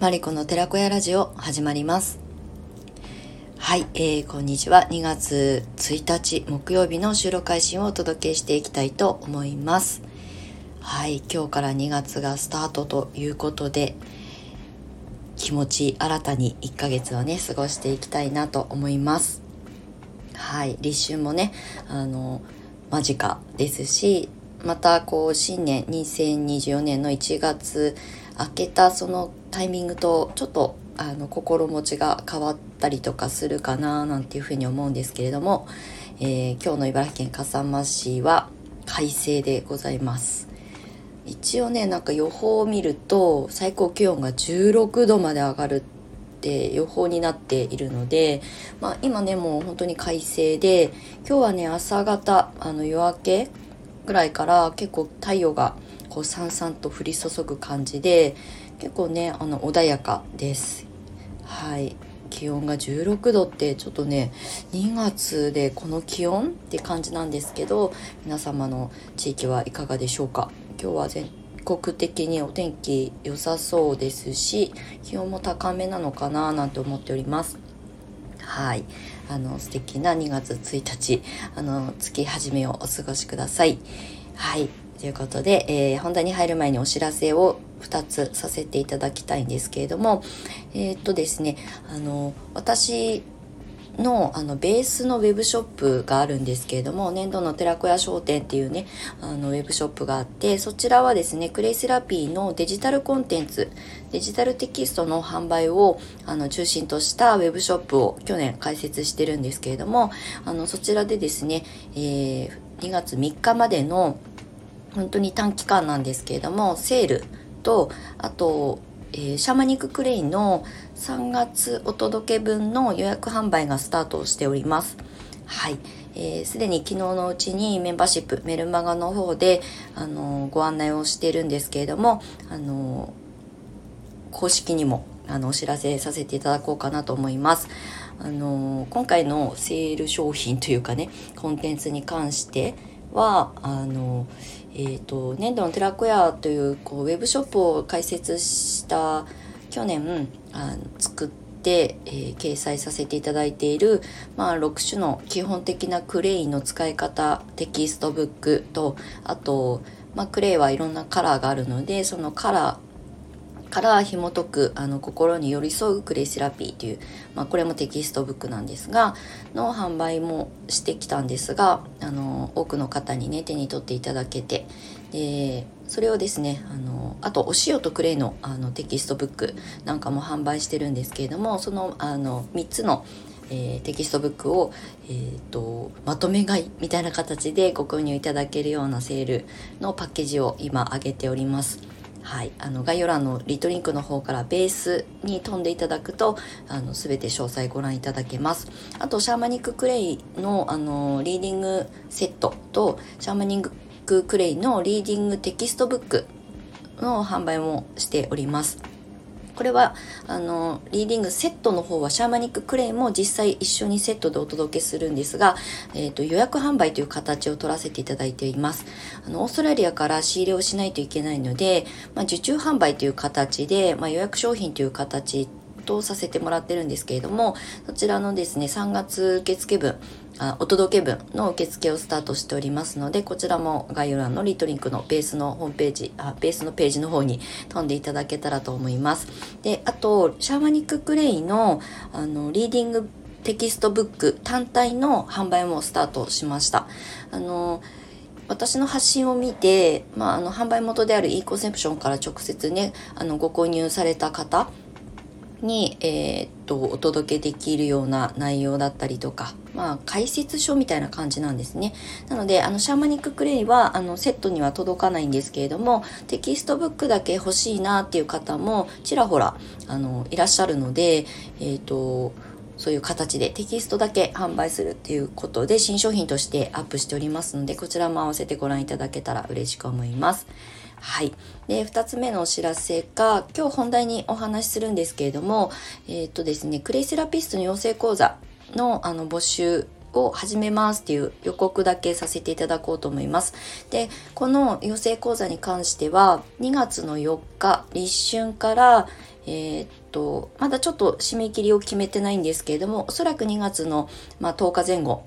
マリコの寺子屋ラジオ始まります。はい、えー、こんにちは。2月1日木曜日の収録配信をお届けしていきたいと思います。はい今日から2月がスタートということで気持ち新たに1ヶ月をね過ごしていきたいなと思います。はい立春もねあの間近ですしまたこう新年2024年の1月明けたそのタイミングとちょっとあの心持ちが変わったりとかするかななんていうふうに思うんですけれども、えー、今日の茨城県笠間市は快晴でございます。一応ねなんか予報を見ると最高気温が16度まで上がるって予報になっているので、まあ、今ねもう本当に快晴で今日はね朝方あの夜明けぐらいから結構太陽がこうさんさんと降り注ぐ感じで結構ねあの穏やかです。はい。気温が16度ってちょっとね2月でこの気温って感じなんですけど皆様の地域はいかがでしょうか？今日は全国的にお天気良さそうですし気温も高めなのかななんて思っております。はい。あの素敵な2月1日あの月始めをお過ごしください。はい。ということで、えー、本題に入る前にお知らせを2つさせていただきたいんですけれども、えー、っとですね、あの、私のあのベースのウェブショップがあるんですけれども年度の寺子屋商店っていうねあのウェブショップがあってそちらはですねクレイセラピーのデジタルコンテンツデジタルテキストの販売をあの中心としたウェブショップを去年開設してるんですけれどもあのそちらでですね、えー、2月3日までの本当に短期間なんですけれどもセールとあと、えー、シャマニッククレイの3月お届け分の予約販売がスタートしております。はい。す、えー、で、に昨日のうちにメンバーシップ、メルマガの方で、あのー、ご案内をしているんですけれども、あのー、公式にも、あの、お知らせさせていただこうかなと思います。あの今回のセール商品というかね、コンテンツに関しては、あのえーと、粘土の寺子屋というこうウェブショップを開設した去年あの作って、えー、掲載させていただいている、まあ、6種の基本的なクレイの使い方テキストブックとあと、まあ、クレイはいろんなカラーがあるのでそのカラーから紐解くあの心に寄り添うクレイセラピーという、まあ、これもテキストブックなんですがの販売もしてきたんですがあの多くの方にね手に取っていただけてでそれをですねあのあとお塩とクレイのあのテキストブックなんかも販売してるんですけれどもそのあの3つのえー、テキストブックを、えーとまとめ買いみたいな形でご購入いただけるようなセールのパッケージを今上げております。はい、あの概要欄の lit.link の方からベースに飛んでいただくとあの全て詳細ご覧いただけます。あとシャーマニッククレイのあのリーディングセットとシャーマニッククレイのリーディングテキストブックの販売もしております。これはあのリーディングセットの方はシャーマニッククレイも実際一緒にセットでお届けするんですが、えーと、予約販売という形を取らせていただいています。あのオーストラリアから仕入れをしないといけないので、まあ、受注販売という形で、まあ、予約商品という形とさせてもらってるんですけれどもそちらのですね3月受付分あお届け分の受付をスタートしておりますのでこちらも概要欄の lit.link のベースのホームページあベースのページの方に飛んでいただけたらと思います。であとシャーマニッククレイのあのリーディングテキストブック単体の販売もスタートしました。あの私の発信を見て、まあ、あの販売元である e コンセプションから直接ねあのご購入された方に、えー、っとお届けできるような内容だったりとか、まあ、解説書みたいな感じなんですね。なのであのシャーマニッククレイはあのセットには届かないんですけれどもテキストブックだけ欲しいなっていう方もちらほらあのいらっしゃるので、えー、っとそういう形でテキストだけ販売するっていうことで新商品としてアップしておりますのでこちらも合わせてご覧いただけたら嬉しく思います。はい。で、二つ目のお知らせが、今日本題にお話しするんですけれども、えっ、とですね、クレイセラピストの養成講座のあの募集を始めますっていう予告だけさせていただこうと思います。で、この養成講座に関しては、2月の4日、立春から、えー、っと、まだちょっと締め切りを決めてないんですけれども、おそらく2月の、まあ、10日前後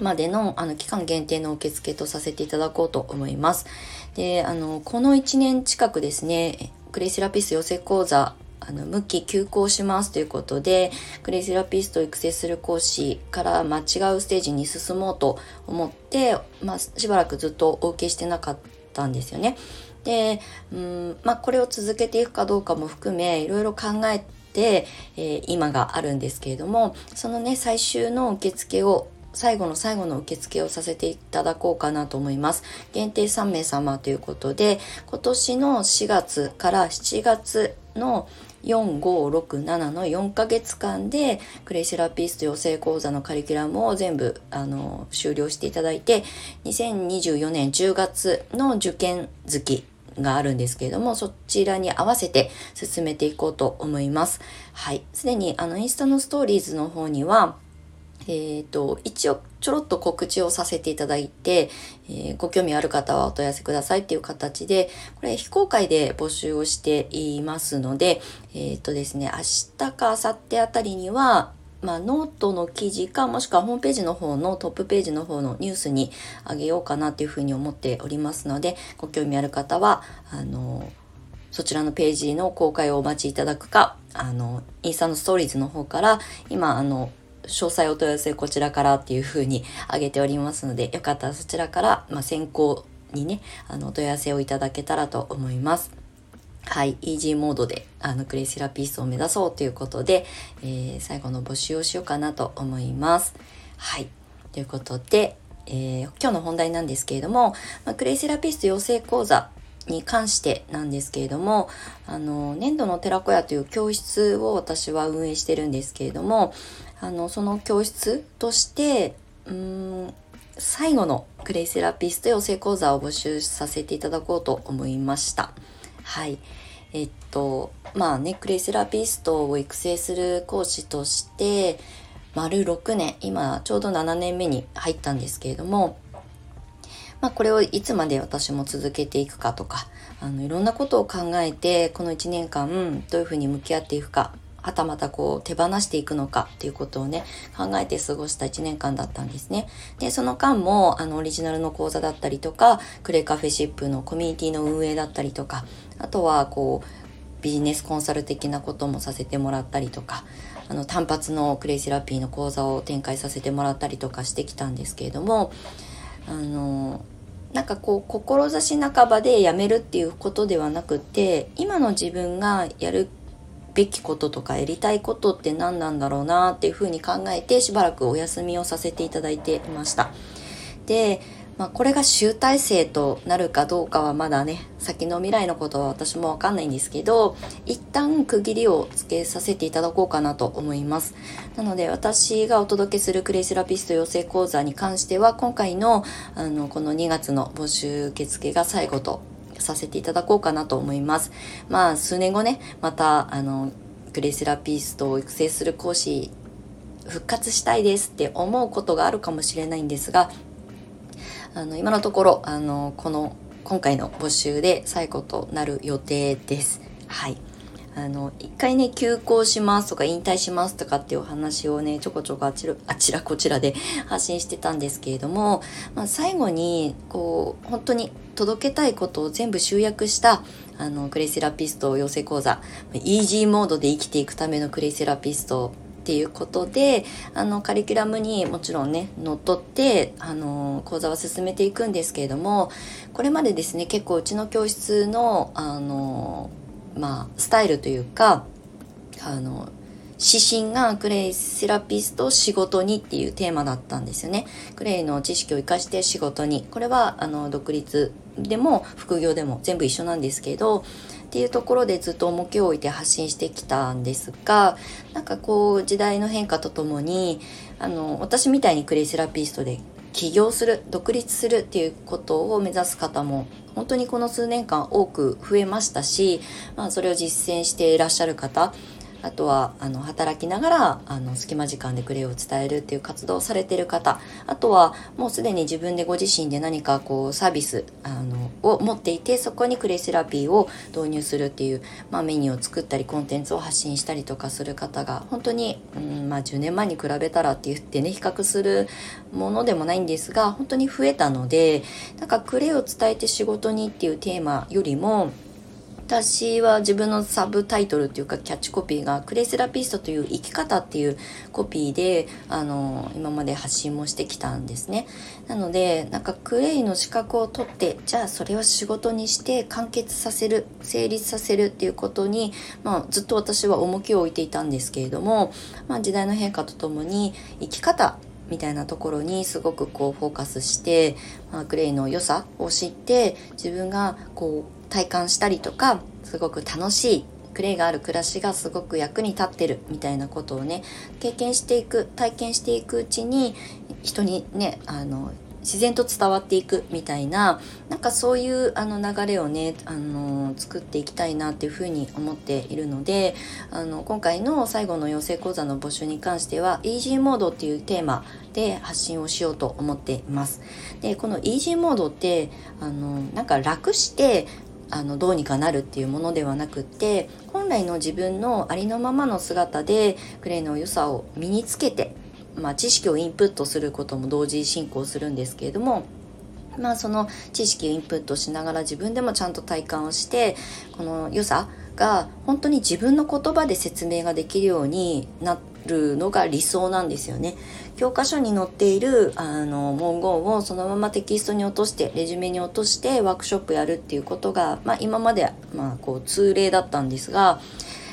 までのあの期間限定の受付とさせていただこうと思います。で、あの、この1年近くですね、クレイセラピス養成講座あの、無期休校しますということで、クレイセラピストを育成する講師から、まあ、違うステージに進もうと思って、まあ、しばらくずっとお受けしてなかったんですよね。で、うん、まあ、これを続けていくかどうかも含め、いろいろ考えて、えー、今があるんですけれども、そのね、最終の受付を最後の最後の受付をさせていただこうかなと思います。限定3名様ということで、今年の4月から7月の4567の4ヶ月間でクレイセラピスト養成講座のカリキュラムを全部あの終了していただいて2024年10月の受験月があるんですけれども、そちらに合わせて進めていこうと思います。はい。すでにあのインスタのストーリーズの方には、えっ、ー、と、一応ちょろっと告知をさせていただいて、えー、ご興味ある方はお問い合わせくださいっていう形で、これ非公開で募集をしていますので、えっ、ー、とですね、明日か明後日あたりには、まあ、ノートの記事か、もしくはホームページの方のトップページの方のニュースにあげようかなというふうに思っておりますので、ご興味ある方は、あの、そちらのページの公開をお待ちいただくか、あの、インスタのストーリーズの方から、今、あの、詳細お問い合わせこちらからっていう風に挙げておりますので、よかったらそちらから、まあ、先行にね、あの、お問い合わせをいただけたらと思います。はい、イージーモードで、あの、クレイセラピストを目指そうということで、えー、最後の募集をしようかなと思います。はい。ということで、えー、今日の本題なんですけれども、まあ、クレイセラピスト養成講座に関してなんですけれども、あの、粘土の寺子屋という教室を私は運営してるんですけれども、あのその教室としてうん最後のクレイセラピスト養成講座を募集させていただこうと思いました。はい。えっと、まあね、クレイセラピストを育成する講師として、丸6年、今ちょうど7年目に入ったんですけれども、まあこれをいつまで私も続けていくかとか、あのいろんなことを考えて、この1年間どういうふうに向き合っていくか、はたまたこう手放していくのかっていうことをね、考えて過ごした1年間だったんですね。で、その間もあのオリジナルの講座だったりとか、クレカフェシップのコミュニティの運営だったりとか、あとはこう、ビジネスコンサル的なこともさせてもらったりとか、あの単発のクレイセラピーの講座を展開させてもらったりとかしてきたんですけれども、あの、なんかこう志半ばでやめるっていうことではなくて今の自分がやるべきこととかやりたいことって何なんだろうなっていうふうに考えてしばらくお休みをさせていただいていました。で、まあ、これが集大成となるかどうかはまだね、先の未来のことは私もわかんないんですけど、一旦区切りをつけさせていただこうかなと思います。なので私がお届けするクレイセラピスト養成講座に関しては、今回のあの、この2月の募集受付が最後とさせていただこうかなと思います。まあ、数年後ね、また、あの、クレイセラピストを育成する講師、復活したいですって思うことがあるかもしれないんですが、あの、今のところ、あの、この、今回の募集で最後となる予定です。はい。あの、一回ね、休校しますとか引退しますとかっていうお話をね、ちょこちょこあちら、あちらこちらで発信してたんですけれども、まあ、最後に、こう、本当に届けたいことを全部集約した、あの、クレイセラピスト養成講座、イージーモードで生きていくためのクレイセラピストっていうことで、あの、カリキュラムにもちろんね、乗っ取って、あの、講座は進めていくんですけれども、これまでですね、結構うちの教室の、あの、まあ、スタイルというか、あの、指針がクレイセラピスト仕事にっていうテーマだったんですよね。クレイの知識を活かして仕事に。これは、あの、独立でも副業でも全部一緒なんですけど、っていうところでずっと重きを置いて発信してきたんですが、なんかこう、時代の変化とともに、あの、私みたいにクレイセラピストで起業する、独立するっていうことを目指す方も本当にこの数年間多く増えましたし、まあ、それを実践していらっしゃる方あとはあの働きながらあの隙間時間でクレイを伝えるっていう活動をされてる方。あとはもうすでに自分でご自身で何かこうサービスあのを持っていてそこにクレイセラピーを導入するっていう、まあ、メニューを作ったりコンテンツを発信したりとかする方が本当に、うんまあ、10年前に比べたらって言ってね比較するものでもないんですが本当に増えたのでなんかクレイを伝えて仕事にっていうテーマよりも私は自分のサブタイトルっていうかキャッチコピーがクレイセラピストという生き方っていうコピーであの今まで発信もしてきたんですね。なのでなんかクレイの資格を取ってじゃあそれを仕事にして完結させる成立させるっていうことに、まあ、ずっと私は重きを置いていたんですけれども、まあ、時代の変化とともに生き方みたいなところにすごくこうフォーカスして、まあ、クレイの良さを知って自分がこう体感したりとかすごく楽しいクレイがある暮らしがすごく役に立ってるみたいなことをね経験していく体験していくうちに人にねあの自然と伝わっていくみたいななんかそういうあの流れをねあの作っていきたいなっていうふうに思っているのであの今回の最後の養成講座の募集に関してはイージーモードっていうテーマで発信をしようと思っています。でこのイージーモードってあのなんか楽してあのどうにかなるっていうものではなくって本来の自分のありのままの姿でクレイの良さを身につけて、まあ、知識をインプットすることも同時進行するんですけれどもまあその知識をインプットしながら自分でもちゃんと体感をしてこの良さが本当に自分の言葉で説明ができるようになっるのが理想なんですよね。教科書に載っているあの文言をそのままテキストに落としてレジュメに落としてワークショップやるっていうことが、まあ、今まで、まあ、こう通例だったんですが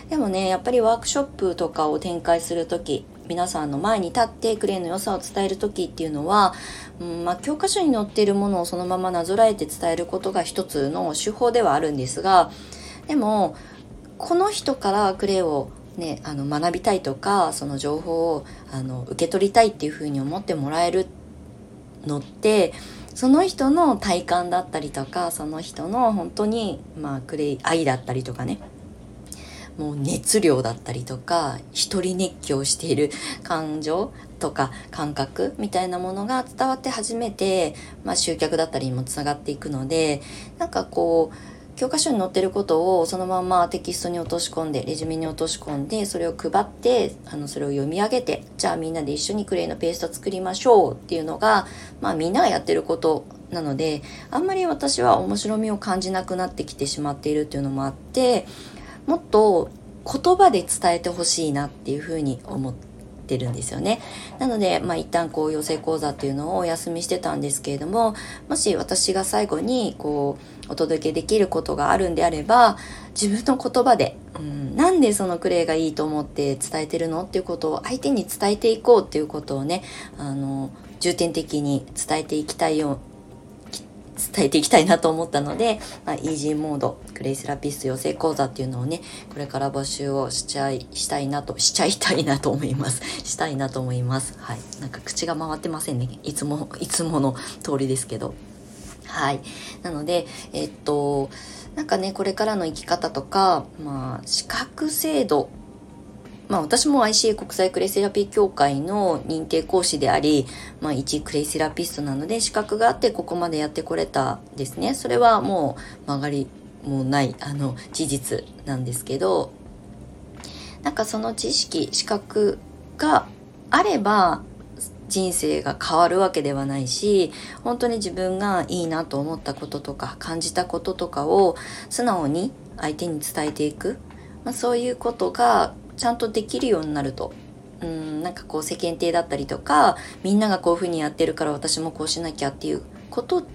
でもねやっぱりワークショップとかを展開する時皆さんの前に立ってクレーンの良さを伝える時っていうのは、うんまあ、教科書に載っているものをそのままなぞらえて伝えることが一つの手法ではあるんですがでもこの人からクレーをね、あの学びたいとかその情報をあの受け取りたいっていうふうに思ってもらえるのってその人の体感だったりとかその人の本当にまあクレイ愛だったりとかね。もう熱量だったりとか一人熱狂している感情とか感覚みたいなものが伝わって初めて、まあ、集客だったりにもつながっていくのでなんかこう教科書に載ってることをそのままテキストに落とし込んでレジュメに落とし込んでそれを配ってあのそれを読み上げてじゃあみんなで一緒にクレイのペースト作りましょうっていうのが、まあ、みんながやってることなのであんまり私は面白みを感じなくなってきてしまっているっていうのもあってもっと言葉で伝えてほしいなっていうふうに思っててるんですよね。なので、まあ、一旦こう養成講座っていうのをお休みしてたんですけれども、もし私が最後にこうお届けできることがあるんであれば、自分の言葉で、うん、なんでそのクレイがいいと思って伝えてるのっていうことを相手に伝えていこうっていうことをね、あの、重点的に伝えていきたいよ伝えていきたいなと思ったので、まあ、イージーモード、クレイセラピスト養成講座っていうのをね、これから募集をしちゃい、したいなと、しちゃいたいなと思います。したいなと思います。はい。なんか口が回ってませんね。いつも、いつもの通りですけど。はい。なので、えっと、なんかね、これからの生き方とか、まあ、資格制度まあ私も ICA 国際クレイセラピー協会の認定講師であり、まあ一クレイセラピストなので資格があってここまでやってこれたですね。それはもう曲がりもないあの事実なんですけど、なんかその知識、資格があれば人生が変わるわけではないし本当に自分がいいなと思ったこととか感じたこととかを素直に相手に伝えていく、まあ、そういうことがちゃんとできるようになるとうんなんかこう世間体だったりとかみんながこういうふうにやってるから私もこうしなきゃっていうこと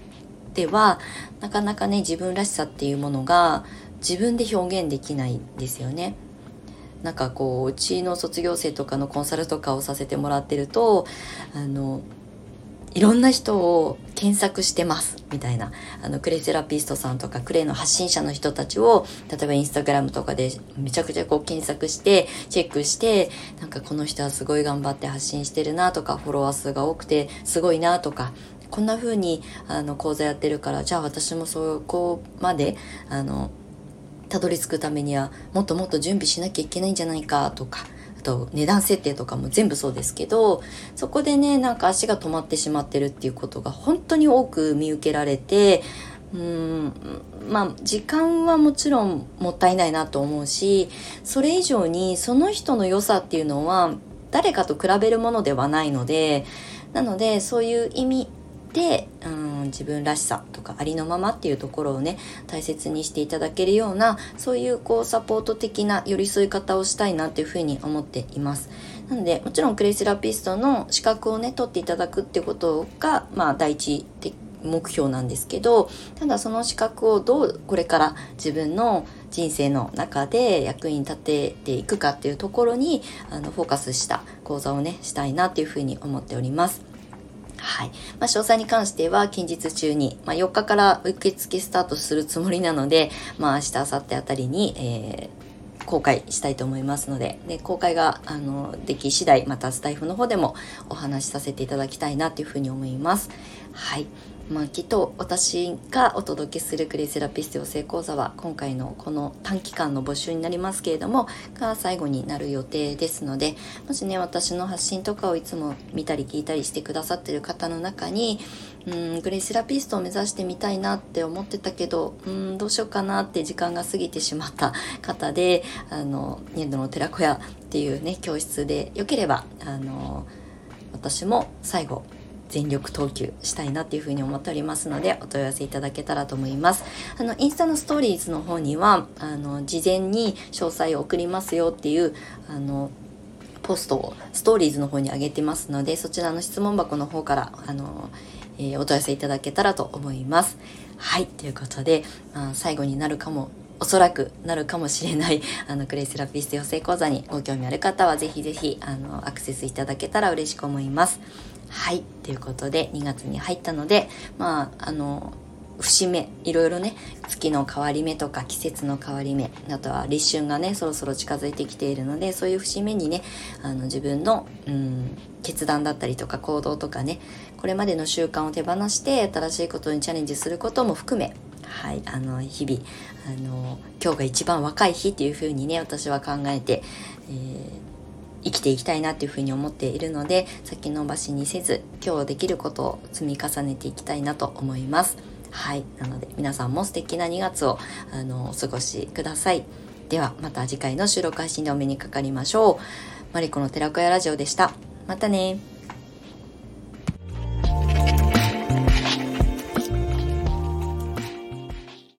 ではなかなかね自分らしさっていうものが自分で表現できないんですよね。なんかこううちの卒業生とかのコンサルとかをさせてもらってるとあのいろんな人を検索してますみたいな。あのクレイセラピストさんとかクレイの発信者の人たちを例えばインスタグラムとかでめちゃくちゃこう検索してチェックしてなんかこの人はすごい頑張って発信してるなとかフォロワー数が多くてすごいなとかこんな風にあの講座やってるからじゃあ私もそこまであのたどり着くためにはもっともっと準備しなきゃいけないんじゃないかとかあと値段設定とかも全部そうですけどそこでねなんか足が止まってしまってるっていうことが本当に多く見受けられてうんまあ時間はもちろんもったいないなと思うしそれ以上にその人の良さっていうのは誰かと比べるものではないのでなのでそういう意味で、うん、自分らしさとかありのままっていうところをね大切にしていただけるようなそういうこうサポート的な寄り添い方をしたいなっていうふうに思っています。なのでもちろんクレイセラピストの資格をね取っていただくってことがまあ第一的目標なんですけどただその資格をどうこれから自分の人生の中で役に立てていくかっていうところにあのフォーカスした講座をねしたいなっていうふうに思っております。はい。まあ、詳細に関しては近日中に、まあ、4日から受付スタートするつもりなので、まあ、明日、明後日あたりに、えー公開したいと思いますのでで公開があのでき次第またスタイフの方でもお話しさせていただきたいなというふうに思います。はいまあ、きっと私がお届けするクレイセラピスト養成講座は今回のこの短期間の募集になりますけれどもが最後になる予定ですのでもしね私の発信とかをいつも見たり聞いたりしてくださってる方の中にうんグレイセラピストを目指してみたいなって思ってたけどうんどうしようかなって時間が過ぎてしまった方であの粘土の寺子屋っていうね教室でよければあの私も最後全力投球したいなっていうふうに思っておりますのでお問い合わせいただけたらと思います。あのインスタのストーリーズの方にはあの事前に詳細を送りますよっていうあのポストをストーリーズの方に上げてますのでそちらの質問箱の方からあの、えー、お問い合わせいただけたらと思います。はいということで、まあ、最後になるかもおそらくなるかもしれない あのクレイセラピスト養成講座にご興味ある方はぜひぜひあのアクセスいただけたら嬉しく思います。はい。ということで、2月に入ったので、まあ、あの、節目、いろいろね、月の変わり目とか季節の変わり目、あとは立春がね、そろそろ近づいてきているので、そういう節目にね、あの自分の、うん、決断だったりとか行動とかね、これまでの習慣を手放して、新しいことにチャレンジすることも含め、はい、あの、日々、あの、今日が一番若い日っていうふうにね、私は考えて、えー生きていきたいなっていうふうに思っているので先延ばしにせず今日できることを積み重ねていきたいなと思います。はい。なので皆さんも素敵な2月をあのお過ごしください。ではまた次回の収録配信でお目にかかりましょう。マリコの寺子屋ラジオでした。またね。